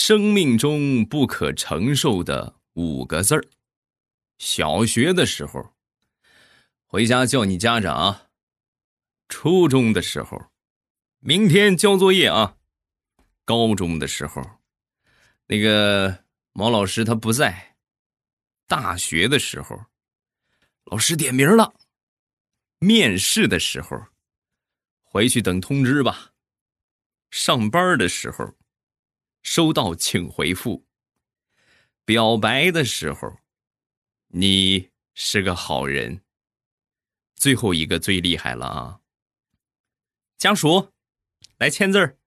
生命中不可承受的五个字儿。小学的时候，回家叫你家长；初中的时候，明天交作业啊；高中的时候，那个毛老师他不在；大学的时候，老师点名了；面试的时候，回去等通知吧；上班的时候。收到，请回复。表白的时候，你是个好人。最后一个最厉害了啊！家属，来签字儿。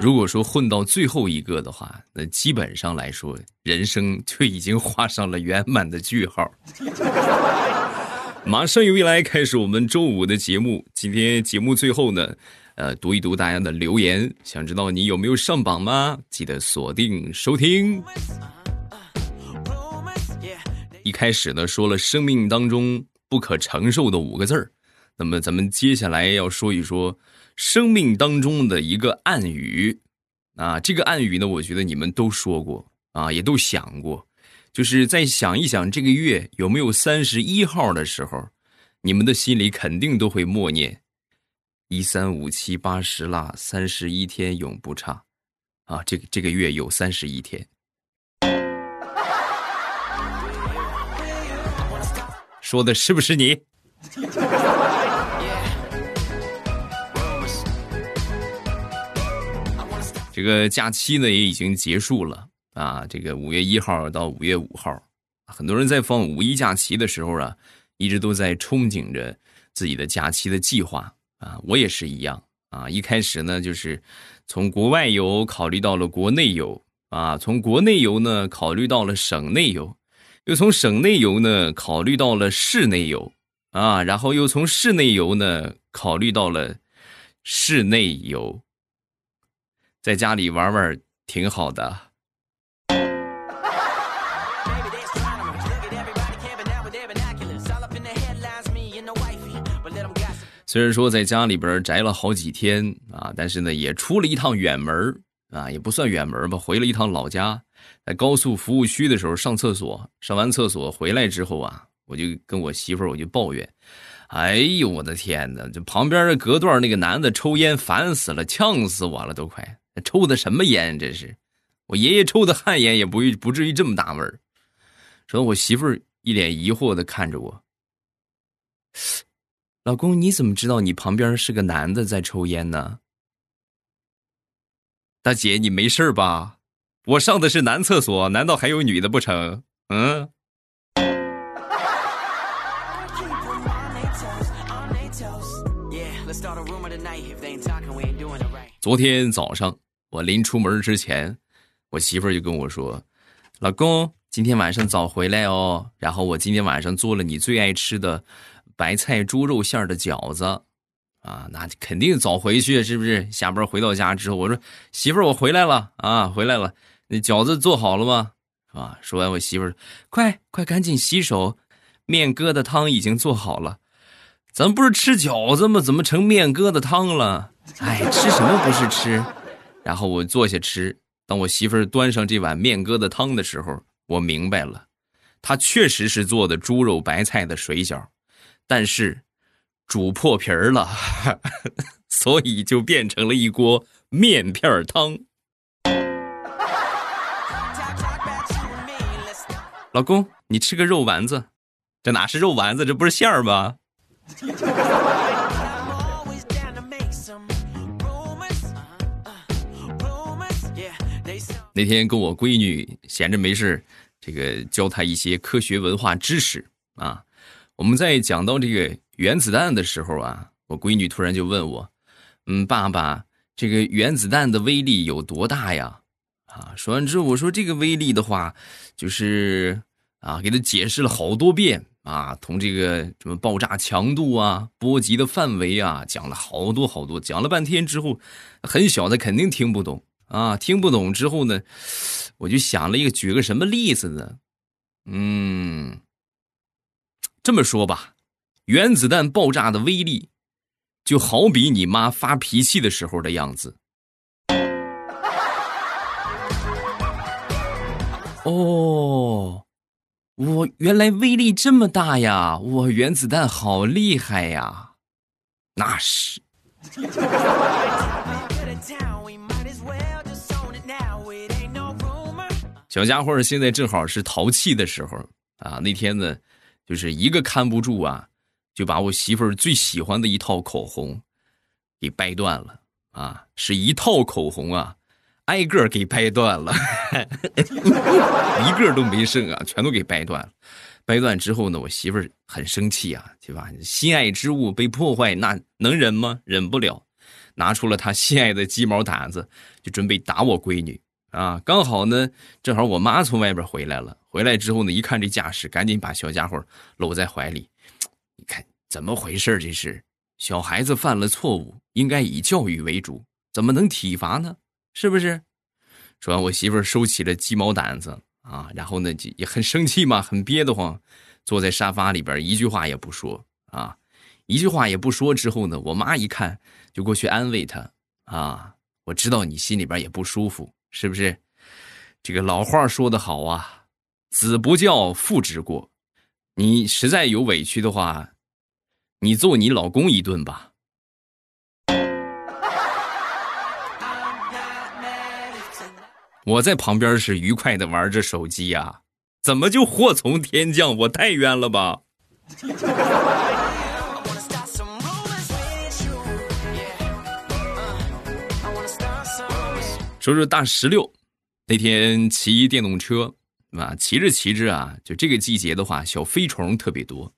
如果说混到最后一个的话，那基本上来说，人生就已经画上了圆满的句号。马上由未来开始我们周五的节目。今天节目最后呢，呃，读一读大家的留言。想知道你有没有上榜吗？记得锁定收听。一开始呢，说了生命当中不可承受的五个字儿。那么咱们接下来要说一说生命当中的一个暗语啊。这个暗语呢，我觉得你们都说过啊，也都想过。就是在想一想这个月有没有三十一号的时候，你们的心里肯定都会默念：一三五七八十啦，三十一天永不差。啊，这个这个月有三十一天。说的是不是你？这个假期呢也已经结束了。啊，这个五月一号到五月五号，很多人在放五一假期的时候啊，一直都在憧憬着自己的假期的计划啊。我也是一样啊。一开始呢，就是从国外游考虑到了国内游啊，从国内游呢考虑到了省内游，又从省内游呢考虑到了市内游啊，然后又从市内游呢考虑到了室内游，在家里玩玩挺好的。虽然说在家里边宅了好几天啊，但是呢也出了一趟远门啊，也不算远门吧，回了一趟老家，在高速服务区的时候上厕所，上完厕所回来之后啊，我就跟我媳妇儿我就抱怨，哎呦我的天哪，这旁边的隔断那个男的抽烟烦死了，呛死我了都快，抽的什么烟这是？我爷爷抽的旱烟也不不至于这么大味儿。说我媳妇儿一脸疑惑的看着我。老公，你怎么知道你旁边是个男的在抽烟呢？大姐，你没事吧？我上的是男厕所，难道还有女的不成？嗯。昨天早上我临出门之前，我媳妇儿就跟我说：“老公，今天晚上早回来哦。”然后我今天晚上做了你最爱吃的。白菜猪肉馅的饺子，啊，那肯定早回去，是不是？下班回到家之后，我说媳妇儿，我回来了啊，回来了。那饺子做好了吗？啊，说完，我媳妇儿，快快赶紧洗手，面疙瘩汤已经做好了。咱不是吃饺子吗？怎么成面疙瘩汤了？哎，吃什么不是吃？然后我坐下吃。当我媳妇儿端上这碗面疙瘩汤的时候，我明白了，她确实是做的猪肉白菜的水饺。但是煮破皮儿了，所以就变成了一锅面片汤。老公，你吃个肉丸子，这哪是肉丸子，这不是馅儿吗？那天跟我闺女闲着没事这个教她一些科学文化知识啊。我们在讲到这个原子弹的时候啊，我闺女突然就问我：“嗯，爸爸，这个原子弹的威力有多大呀？”啊，说完之后，我说：“这个威力的话，就是啊，给他解释了好多遍啊，从这个什么爆炸强度啊、波及的范围啊，讲了好多好多，讲了半天之后，很小的肯定听不懂啊，听不懂之后呢，我就想了一个，举个什么例子呢？嗯。”这么说吧，原子弹爆炸的威力，就好比你妈发脾气的时候的样子。哦，我原来威力这么大呀！我原子弹好厉害呀！那是。小家伙现在正好是淘气的时候啊！那天呢，就是一个看不住啊，就把我媳妇儿最喜欢的一套口红给掰断了啊！是一套口红啊，挨个给掰断了，一个都没剩啊，全都给掰断了。掰断之后呢，我媳妇儿很生气啊，对吧？心爱之物被破坏，那能忍吗？忍不了，拿出了她心爱的鸡毛掸子，就准备打我闺女。啊，刚好呢，正好我妈从外边回来了。回来之后呢，一看这架势，赶紧把小家伙搂在怀里。你看怎么回事？这是小孩子犯了错误，应该以教育为主，怎么能体罚呢？是不是？说完，我媳妇收起了鸡毛掸子啊，然后呢，也很生气嘛，很憋得慌，坐在沙发里边，一句话也不说啊，一句话也不说。之后呢，我妈一看，就过去安慰他啊，我知道你心里边也不舒服。是不是？这个老话说得好啊，“子不教，父之过。”你实在有委屈的话，你揍你老公一顿吧。我在旁边是愉快的玩着手机呀，怎么就祸从天降？我太冤了吧！说说大石榴，那天骑电动车，啊，骑着骑着啊，就这个季节的话，小飞虫特别多。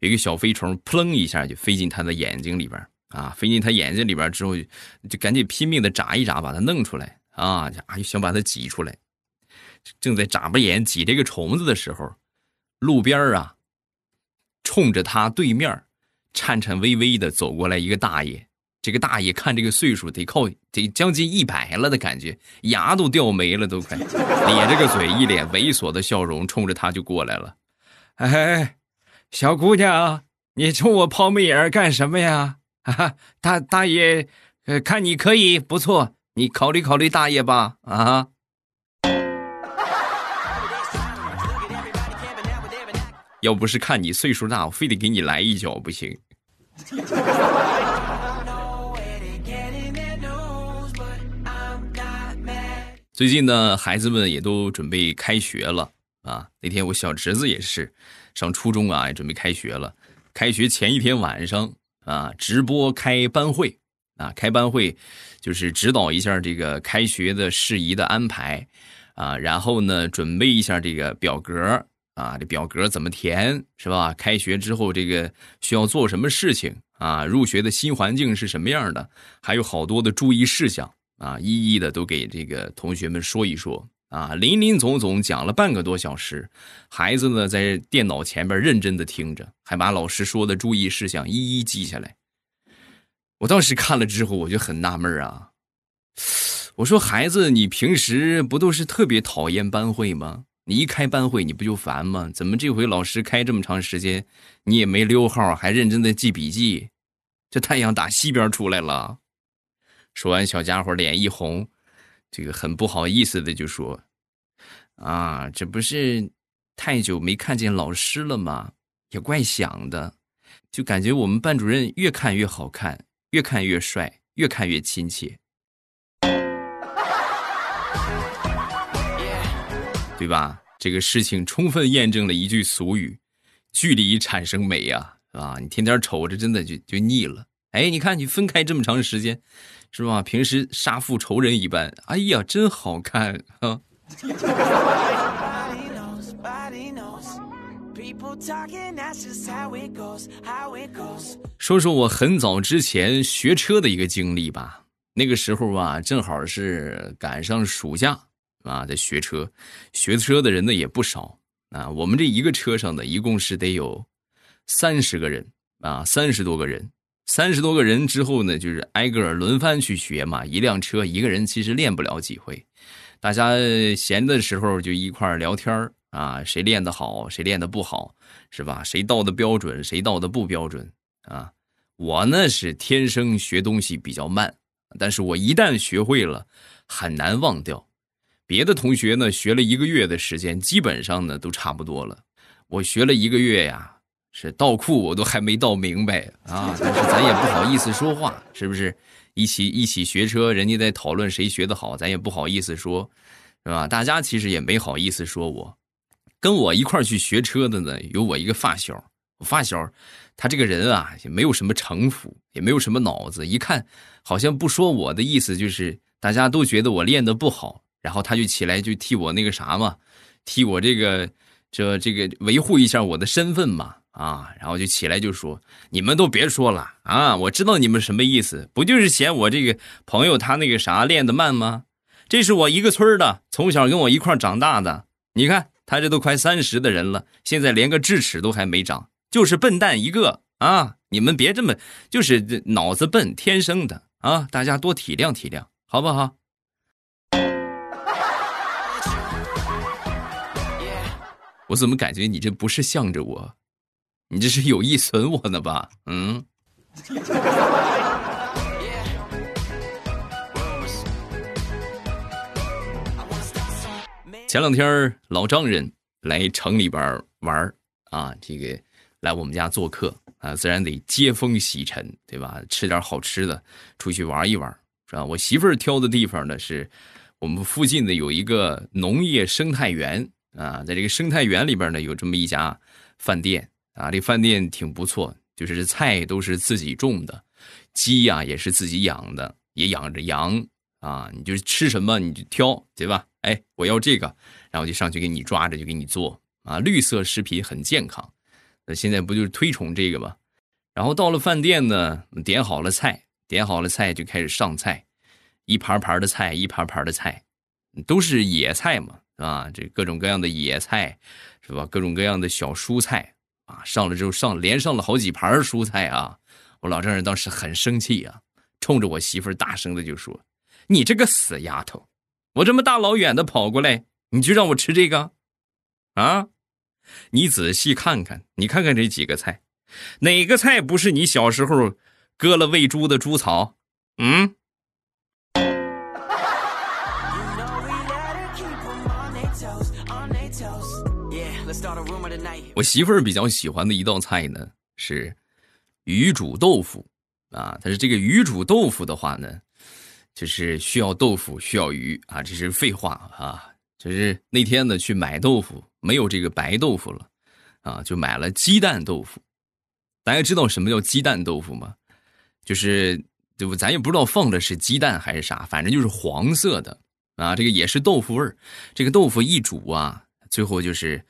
有一个小飞虫，扑棱一下就飞进他的眼睛里边啊，飞进他眼睛里边之后，就赶紧拼命的眨一眨，把它弄出来啊，啊，想把它挤出来。正在眨巴眼挤这个虫子的时候，路边啊，冲着他对面，颤颤巍巍的走过来一个大爷。这个大爷看这个岁数得靠得将近一百了的感觉，牙都掉没了，都快 咧着个嘴，一脸猥琐的笑容，冲着他就过来了。哎，小姑娘，你冲我抛媚眼干什么呀？哈啊，大大爷，呃，看你可以不错，你考虑考虑大爷吧。啊，要不是看你岁数大，我非得给你来一脚不行。最近呢，孩子们也都准备开学了啊。那天我小侄子也是上初中啊，也准备开学了。开学前一天晚上啊，直播开班会啊，开班会就是指导一下这个开学的事宜的安排啊，然后呢，准备一下这个表格啊，这表格怎么填是吧？开学之后这个需要做什么事情啊？入学的新环境是什么样的？还有好多的注意事项。啊，一一的都给这个同学们说一说啊，林林总总讲了半个多小时，孩子呢在电脑前边认真的听着，还把老师说的注意事项一一记下来。我当时看了之后，我就很纳闷啊，我说孩子，你平时不都是特别讨厌班会吗？你一开班会，你不就烦吗？怎么这回老师开这么长时间，你也没溜号，还认真的记笔记？这太阳打西边出来了。说完，小家伙脸一红，这个很不好意思的就说：“啊，这不是太久没看见老师了吗？也怪想的，就感觉我们班主任越看越好看，越看越帅，越看越亲切，对吧？这个事情充分验证了一句俗语：距离产生美呀，啊，你天天瞅着，真的就就腻了。哎，你看你分开这么长时间。”是吧？平时杀父仇人一般，哎呀，真好看啊！说说我很早之前学车的一个经历吧。那个时候啊，正好是赶上暑假啊，在学车，学车的人呢也不少啊。我们这一个车上呢，一共是得有三十个人啊，三十多个人。三十多个人之后呢，就是挨个轮番去学嘛。一辆车一个人其实练不了几回，大家闲的时候就一块聊天啊，谁练得好，谁练得不好，是吧？谁到的标准，谁到的不标准啊？我呢是天生学东西比较慢，但是我一旦学会了，很难忘掉。别的同学呢学了一个月的时间，基本上呢都差不多了。我学了一个月呀，是倒库我都还没倒明白啊！但是咱也不好意思说话，是不是？一起一起学车，人家在讨论谁学的好，咱也不好意思说，是吧？大家其实也没好意思说我。跟我一块去学车的呢，有我一个发小。我发小，他这个人啊，也没有什么城府，也没有什么脑子。一看，好像不说我的意思，就是大家都觉得我练的不好，然后他就起来就替我那个啥嘛，替我这个这这个维护一下我的身份嘛，啊，然后就起来就说：“你们都别说了啊，我知道你们什么意思，不就是嫌我这个朋友他那个啥练的慢吗？这是我一个村的，从小跟我一块长大的，你看。”他这都快三十的人了，现在连个智齿都还没长，就是笨蛋一个啊！你们别这么，就是脑子笨，天生的啊！大家多体谅体谅，好不好？我怎么感觉你这不是向着我，你这是有意损我呢吧？嗯。前两天老丈人来城里边玩啊，这个来我们家做客啊，自然得接风洗尘，对吧？吃点好吃的，出去玩一玩，是吧？我媳妇儿挑的地方呢，是我们附近的有一个农业生态园啊，在这个生态园里边呢，有这么一家饭店啊，这饭店挺不错，就是菜都是自己种的，鸡呀也是自己养的，也养着羊啊，你就吃什么你就挑，对吧？哎，我要这个，然后就上去给你抓着，就给你做啊。绿色食品很健康，那现在不就是推崇这个吗？然后到了饭店呢，点好了菜，点好了菜就开始上菜，一盘盘的菜，一盘盘的菜，都是野菜嘛，啊，这各种各样的野菜，是吧？各种各样的小蔬菜啊，上了之后上连上了好几盘蔬菜啊。我老丈人当时很生气啊，冲着我媳妇大声的就说：“你这个死丫头！”我这么大老远的跑过来，你就让我吃这个，啊？你仔细看看，你看看这几个菜，哪个菜不是你小时候割了喂猪的猪草？嗯？我媳妇儿比较喜欢的一道菜呢是鱼煮豆腐啊，但是这个鱼煮豆腐的话呢。就是需要豆腐，需要鱼啊，这是废话啊！就是那天呢去买豆腐，没有这个白豆腐了，啊，就买了鸡蛋豆腐。大家知道什么叫鸡蛋豆腐吗？就是对不？咱也不知道放的是鸡蛋还是啥，反正就是黄色的啊。这个也是豆腐味儿。这个豆腐一煮啊，最后就是，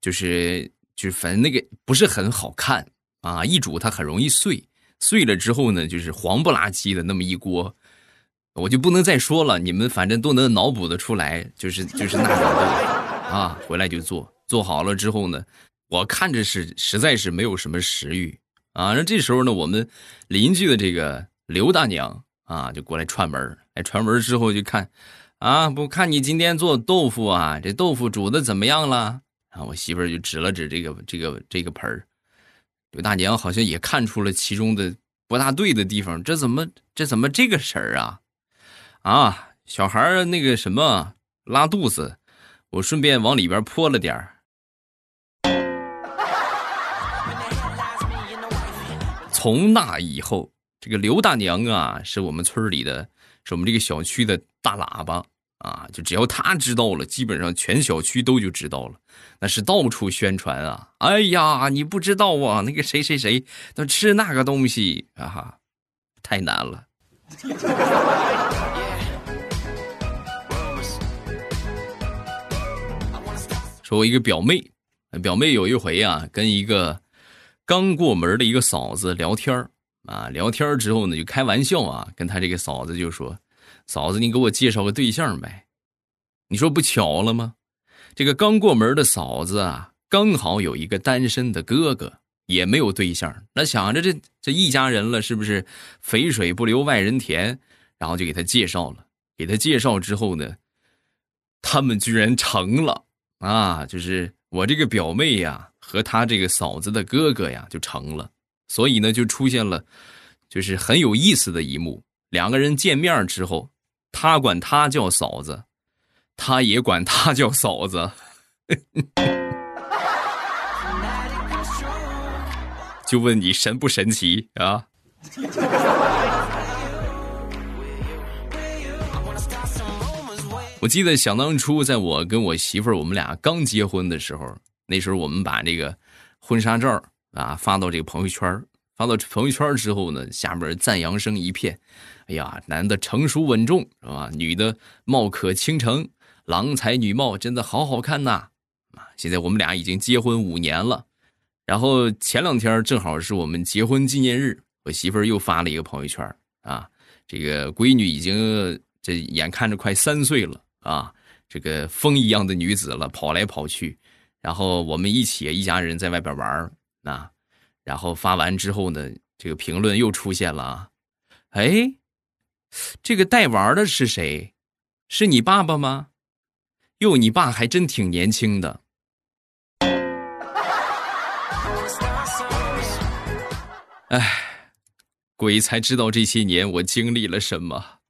就是就是反正那个不是很好看啊。一煮它很容易碎，碎了之后呢，就是黄不拉几的那么一锅。我就不能再说了，你们反正都能脑补的出来，就是就是那种啊，回来就做，做好了之后呢，我看着是实在是没有什么食欲啊。那这时候呢，我们邻居的这个刘大娘啊，就过来串门来串门之后就看，啊，不看你今天做豆腐啊，这豆腐煮的怎么样了？啊，我媳妇儿就指了指这个这个这个盆刘大娘好像也看出了其中的不大对的地方，这怎么这怎么这个事儿啊？啊，小孩儿那个什么拉肚子，我顺便往里边泼了点儿。从那以后，这个刘大娘啊，是我们村里的，是我们这个小区的大喇叭啊。就只要他知道了，基本上全小区都就知道了，那是到处宣传啊。哎呀，你不知道啊，那个谁谁谁都吃那个东西啊，太难了。说，我一个表妹，表妹有一回啊，跟一个刚过门的一个嫂子聊天啊，聊天之后呢，就开玩笑啊，跟他这个嫂子就说：“嫂子，你给我介绍个对象呗。”你说不巧了吗？这个刚过门的嫂子啊，刚好有一个单身的哥哥，也没有对象。那想着这这一家人了，是不是肥水不流外人田？然后就给他介绍了。给他介绍之后呢，他们居然成了。啊，就是我这个表妹呀，和她这个嫂子的哥哥呀，就成了所以呢，就出现了就是很有意思的一幕：两个人见面之后，他管她叫嫂子，他也管他叫嫂子。就问你神不神奇啊？我记得想当初，在我跟我媳妇儿我们俩刚结婚的时候，那时候我们把这个婚纱照啊发到这个朋友圈发到朋友圈之后呢，下面赞扬声一片。哎呀，男的成熟稳重是吧？女的貌可倾城，郎才女貌，真的好好看呐！啊，现在我们俩已经结婚五年了。然后前两天正好是我们结婚纪念日，我媳妇又发了一个朋友圈啊，这个闺女已经这眼看着快三岁了啊，这个风一样的女子了，跑来跑去，然后我们一起一家人在外边玩啊，然后发完之后呢，这个评论又出现了啊，哎，这个带玩的是谁？是你爸爸吗？哟，你爸还真挺年轻的。唉，鬼才知道这些年我经历了什么，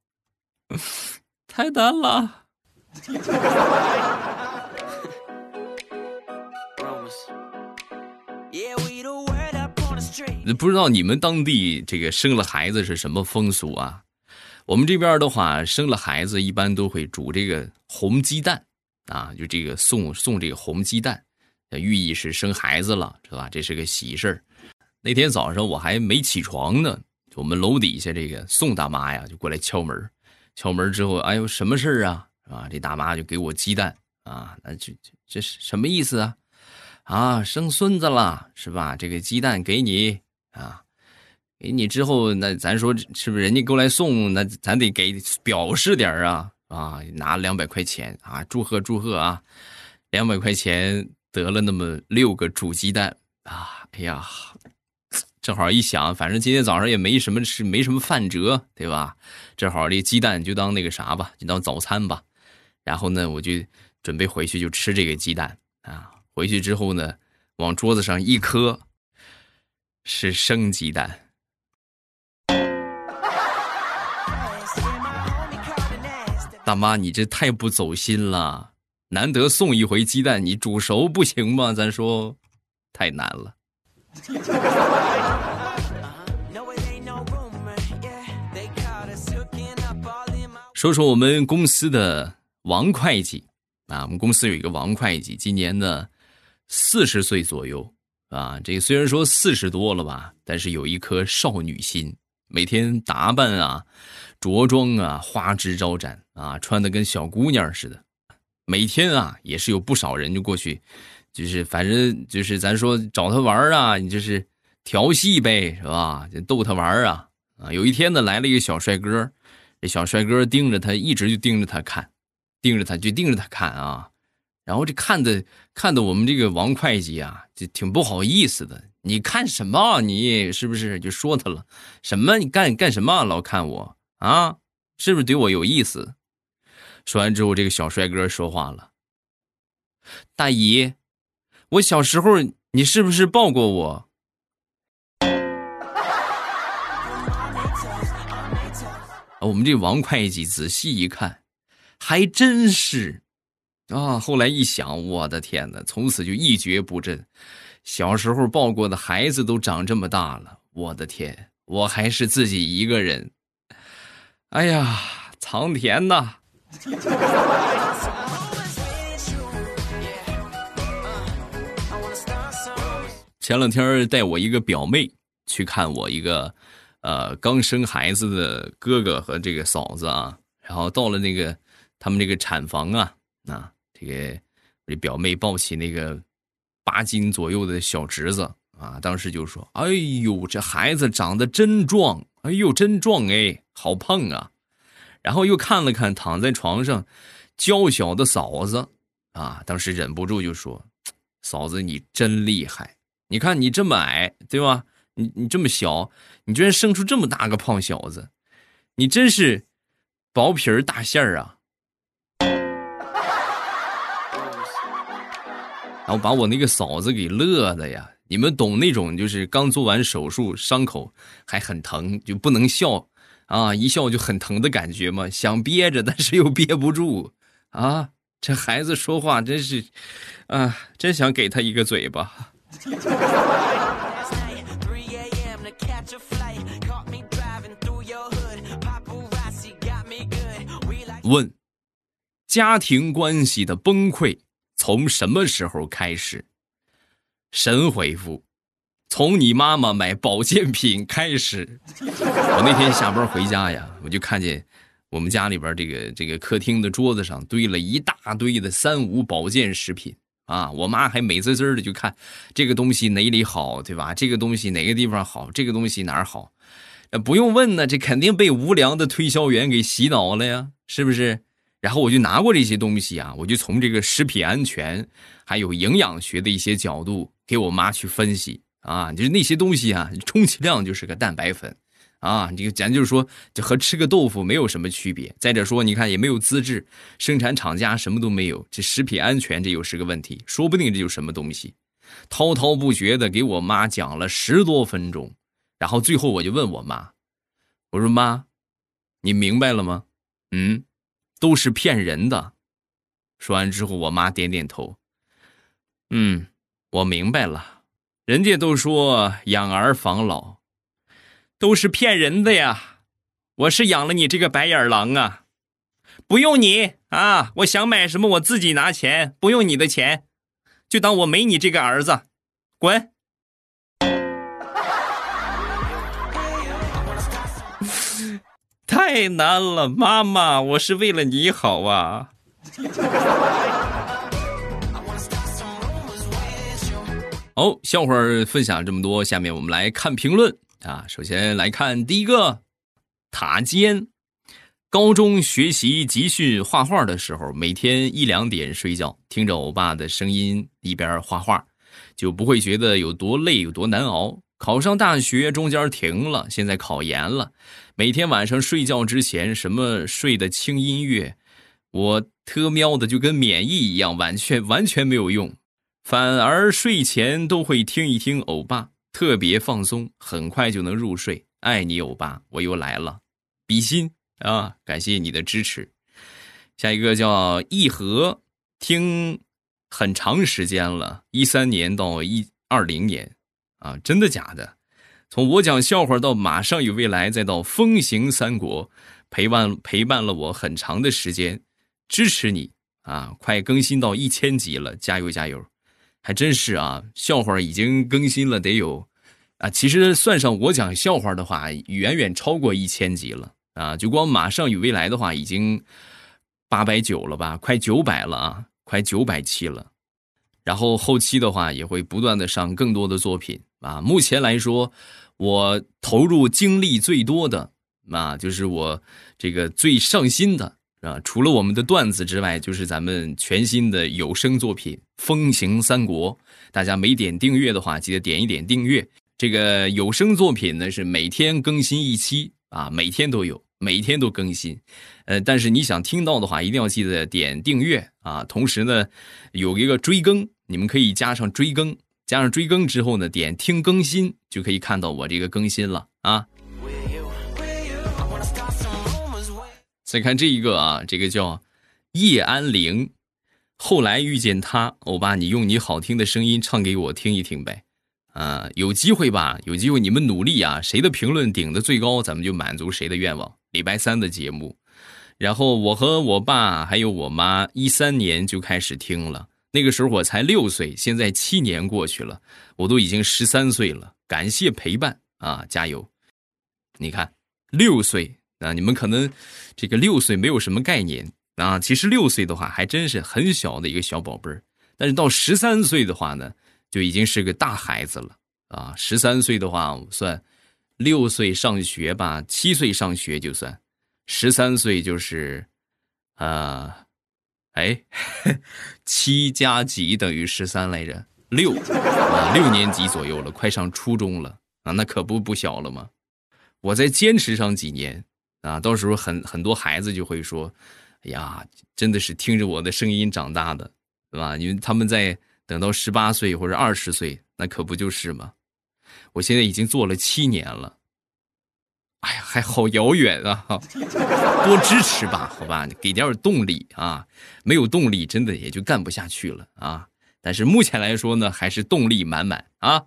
太难了。不知道你们当地这个生了孩子是什么风俗啊？我们这边的话，生了孩子一般都会煮这个红鸡蛋啊，就这个送送这个红鸡蛋，寓意是生孩子了，是吧？这是个喜事儿。那天早上我还没起床呢，我们楼底下这个宋大妈呀就过来敲门，敲门之后，哎呦，什么事儿啊？啊，这大妈就给我鸡蛋啊，那这这这是什么意思啊？啊，生孙子了是吧？这个鸡蛋给你啊，给你之后，那咱说是不是人家过来送，那咱得给表示点啊啊，拿两百块钱啊，祝贺祝贺啊，两百块钱得了那么六个煮鸡蛋啊，哎呀。正好一想，反正今天早上也没什么吃，没什么饭辙，对吧？正好这鸡蛋就当那个啥吧，就当早餐吧。然后呢，我就准备回去就吃这个鸡蛋啊。回去之后呢，往桌子上一磕，是生鸡蛋。大妈，你这太不走心了！难得送一回鸡蛋，你煮熟不行吗？咱说，太难了。说说我们公司的王会计啊，我们公司有一个王会计，今年呢四十岁左右啊。这虽然说四十多了吧，但是有一颗少女心，每天打扮啊、着装啊花枝招展啊，穿的跟小姑娘似的。每天啊，也是有不少人就过去。就是反正就是咱说找他玩啊，你就是调戏呗，是吧？就逗他玩啊啊！有一天呢，来了一个小帅哥，这小帅哥盯着他，一直就盯着他看，盯着他就盯着他看啊。然后这看的看的我们这个王会计啊，就挺不好意思的。你看什么？你是不是就说他了？什么？你干干什么？老看我啊？是不是对我有意思？说完之后，这个小帅哥说话了：“大姨。”我小时候，你是不是抱过我？我们这王会计仔细一看，还真是啊！后来一想，我的天哪，从此就一蹶不振。小时候抱过的孩子都长这么大了，我的天，我还是自己一个人。哎呀，苍天呐！前两天带我一个表妹去看我一个，呃，刚生孩子的哥哥和这个嫂子啊，然后到了那个他们这个产房啊，啊，这个我这表妹抱起那个八斤左右的小侄子啊，当时就说：“哎呦，这孩子长得真壮，哎呦，真壮哎，好胖啊！”然后又看了看躺在床上娇小的嫂子啊，当时忍不住就说：“嫂子，你真厉害。”你看你这么矮，对吧？你你这么小，你居然生出这么大个胖小子，你真是薄皮儿大馅儿啊！然后把我那个嫂子给乐的呀，你们懂那种就是刚做完手术，伤口还很疼，就不能笑啊，一笑就很疼的感觉吗？想憋着，但是又憋不住啊。这孩子说话真是，啊，真想给他一个嘴巴。问：家庭关系的崩溃从什么时候开始？神回复：从你妈妈买保健品开始。我那天下班回家呀，我就看见我们家里边这个这个客厅的桌子上堆了一大堆的三无保健食品啊！我妈还美滋滋的就看这个东西哪里好，对吧？这个东西哪个地方好？这个东西哪儿好？不用问呢，这肯定被无良的推销员给洗脑了呀，是不是？然后我就拿过这些东西啊，我就从这个食品安全还有营养学的一些角度给我妈去分析啊，就是那些东西啊，充其量就是个蛋白粉啊，这个咱就是说，这和吃个豆腐没有什么区别。再者说，你看也没有资质，生产厂家什么都没有，这食品安全这又是个问题，说不定这就是什么东西。滔滔不绝的给我妈讲了十多分钟。然后最后我就问我妈：“我说妈，你明白了吗？嗯，都是骗人的。”说完之后，我妈点点头：“嗯，我明白了。人家都说养儿防老，都是骗人的呀。我是养了你这个白眼狼啊！不用你啊，我想买什么我自己拿钱，不用你的钱，就当我没你这个儿子，滚。”太难了，妈妈，我是为了你好啊。好，笑话分享这么多，下面我们来看评论啊。首先来看第一个，塔尖。高中学习集训画画的时候，每天一两点睡觉，听着欧巴的声音一边画画，就不会觉得有多累有多难熬。考上大学中间停了，现在考研了。每天晚上睡觉之前，什么睡的轻音乐，我特喵的就跟免疫一样，完全完全没有用。反而睡前都会听一听欧巴，特别放松，很快就能入睡。爱你欧巴，我又来了，比心啊！感谢你的支持。下一个叫一和，听很长时间了，一三年到一二零年。啊，真的假的？从我讲笑话到马上有未来，再到风行三国，陪伴陪伴了我很长的时间，支持你啊！快更新到一千集了，加油加油！还真是啊，笑话已经更新了得有啊，其实算上我讲笑话的话，远远超过一千集了啊！就光马上有未来的话，已经八百九了吧，快九百了啊，快九百期了。然后后期的话，也会不断的上更多的作品。啊，目前来说，我投入精力最多的啊，就是我这个最上心的啊，除了我们的段子之外，就是咱们全新的有声作品《风行三国》。大家没点订阅的话，记得点一点订阅。这个有声作品呢，是每天更新一期啊，每天都有，每天都更新。呃，但是你想听到的话，一定要记得点订阅啊。同时呢，有一个追更，你们可以加上追更。加上追更之后呢，点听更新就可以看到我这个更新了啊。再看这一个啊，这个叫叶安玲。后来遇见他，欧巴，你用你好听的声音唱给我听一听呗。啊，有机会吧？有机会你们努力啊，谁的评论顶的最高，咱们就满足谁的愿望。礼拜三的节目，然后我和我爸还有我妈一三年就开始听了。那个时候我才六岁，现在七年过去了，我都已经十三岁了。感谢陪伴啊，加油！你看，六岁啊，你们可能这个六岁没有什么概念啊。其实六岁的话还真是很小的一个小宝贝儿，但是到十三岁的话呢，就已经是个大孩子了啊。十三岁的话算六岁上学吧，七岁上学就算，十三岁就是啊。哎，七加几等于十三来着？六啊，六年级左右了，快上初中了啊，那可不不小了吗？我再坚持上几年啊，到时候很很多孩子就会说：“哎呀，真的是听着我的声音长大的，对吧？”因为他们在等到十八岁或者二十岁，那可不就是吗？我现在已经做了七年了，哎呀，还好遥远啊！多支持吧，好吧，给点动力啊！没有动力，真的也就干不下去了啊！但是目前来说呢，还是动力满满啊！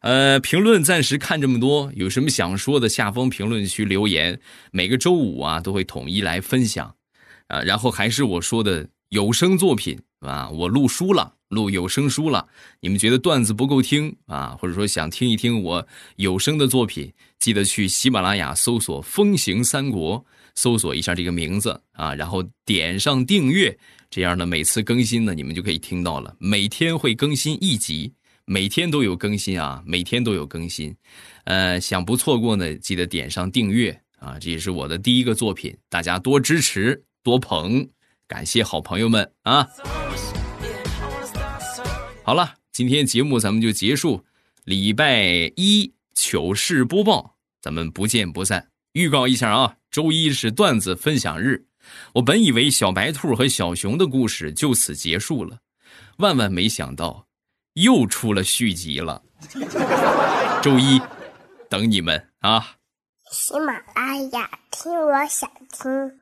呃，评论暂时看这么多，有什么想说的，下方评论区留言。每个周五啊，都会统一来分享，啊，然后还是我说的有声作品啊，我录书了，录有声书了。你们觉得段子不够听啊，或者说想听一听我有声的作品，记得去喜马拉雅搜索“风行三国”，搜索一下这个名字啊，然后点上订阅，这样呢，每次更新呢，你们就可以听到了。每天会更新一集。每天都有更新啊，每天都有更新，呃，想不错过呢，记得点上订阅啊，这也是我的第一个作品，大家多支持多捧，感谢好朋友们啊！好了，今天节目咱们就结束，礼拜一糗事播报，咱们不见不散。预告一下啊，周一是段子分享日，我本以为小白兔和小熊的故事就此结束了，万万没想到。又出了续集了，周一等你们啊！喜马拉雅听，我想听。